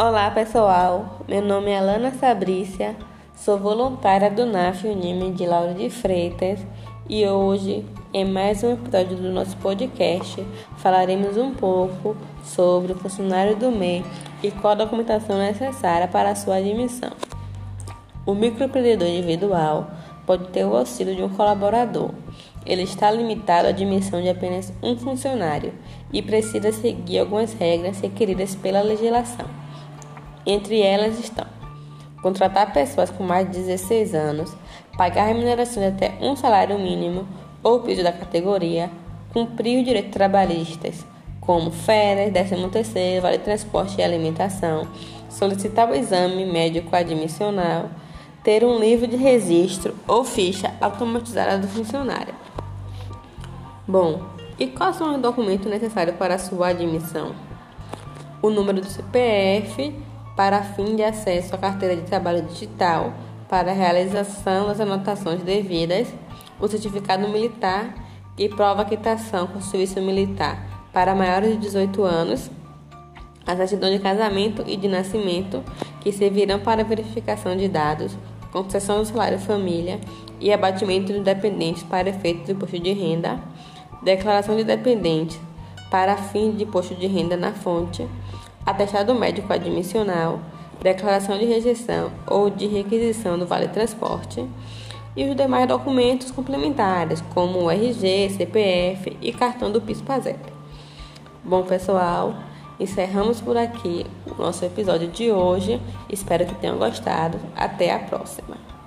Olá pessoal, meu nome é Alana Sabrícia, sou voluntária do NAF Unime de Lauro de Freitas e hoje, em mais um episódio do nosso podcast, falaremos um pouco sobre o funcionário do MEI e qual a documentação necessária para a sua admissão. O microempreendedor individual pode ter o auxílio de um colaborador. Ele está limitado à admissão de apenas um funcionário e precisa seguir algumas regras requeridas pela legislação. Entre elas estão contratar pessoas com mais de 16 anos, pagar remuneração de até um salário mínimo ou piso da categoria, cumprir os direitos trabalhistas, como férias, 13 terceiro, vale transporte e alimentação, solicitar o exame médico admissional, ter um livro de registro ou ficha automatizada do funcionário. Bom, e quais são os documentos necessários para a sua admissão? O número do CPF, para fim de acesso à carteira de trabalho digital para realização das anotações devidas, o certificado militar e prova quitação com serviço militar para maiores de 18 anos, a certidão de casamento e de nascimento, que servirão para verificação de dados, concessão do salário família e abatimento de dependentes para efeito do imposto de renda, declaração de dependentes para fim de imposto de renda na fonte, atestado médico admissional, declaração de rejeição ou de requisição do Vale Transporte e os demais documentos complementares, como o RG, CPF e cartão do PIS/PASEP. Bom, pessoal, encerramos por aqui o nosso episódio de hoje. Espero que tenham gostado. Até a próxima.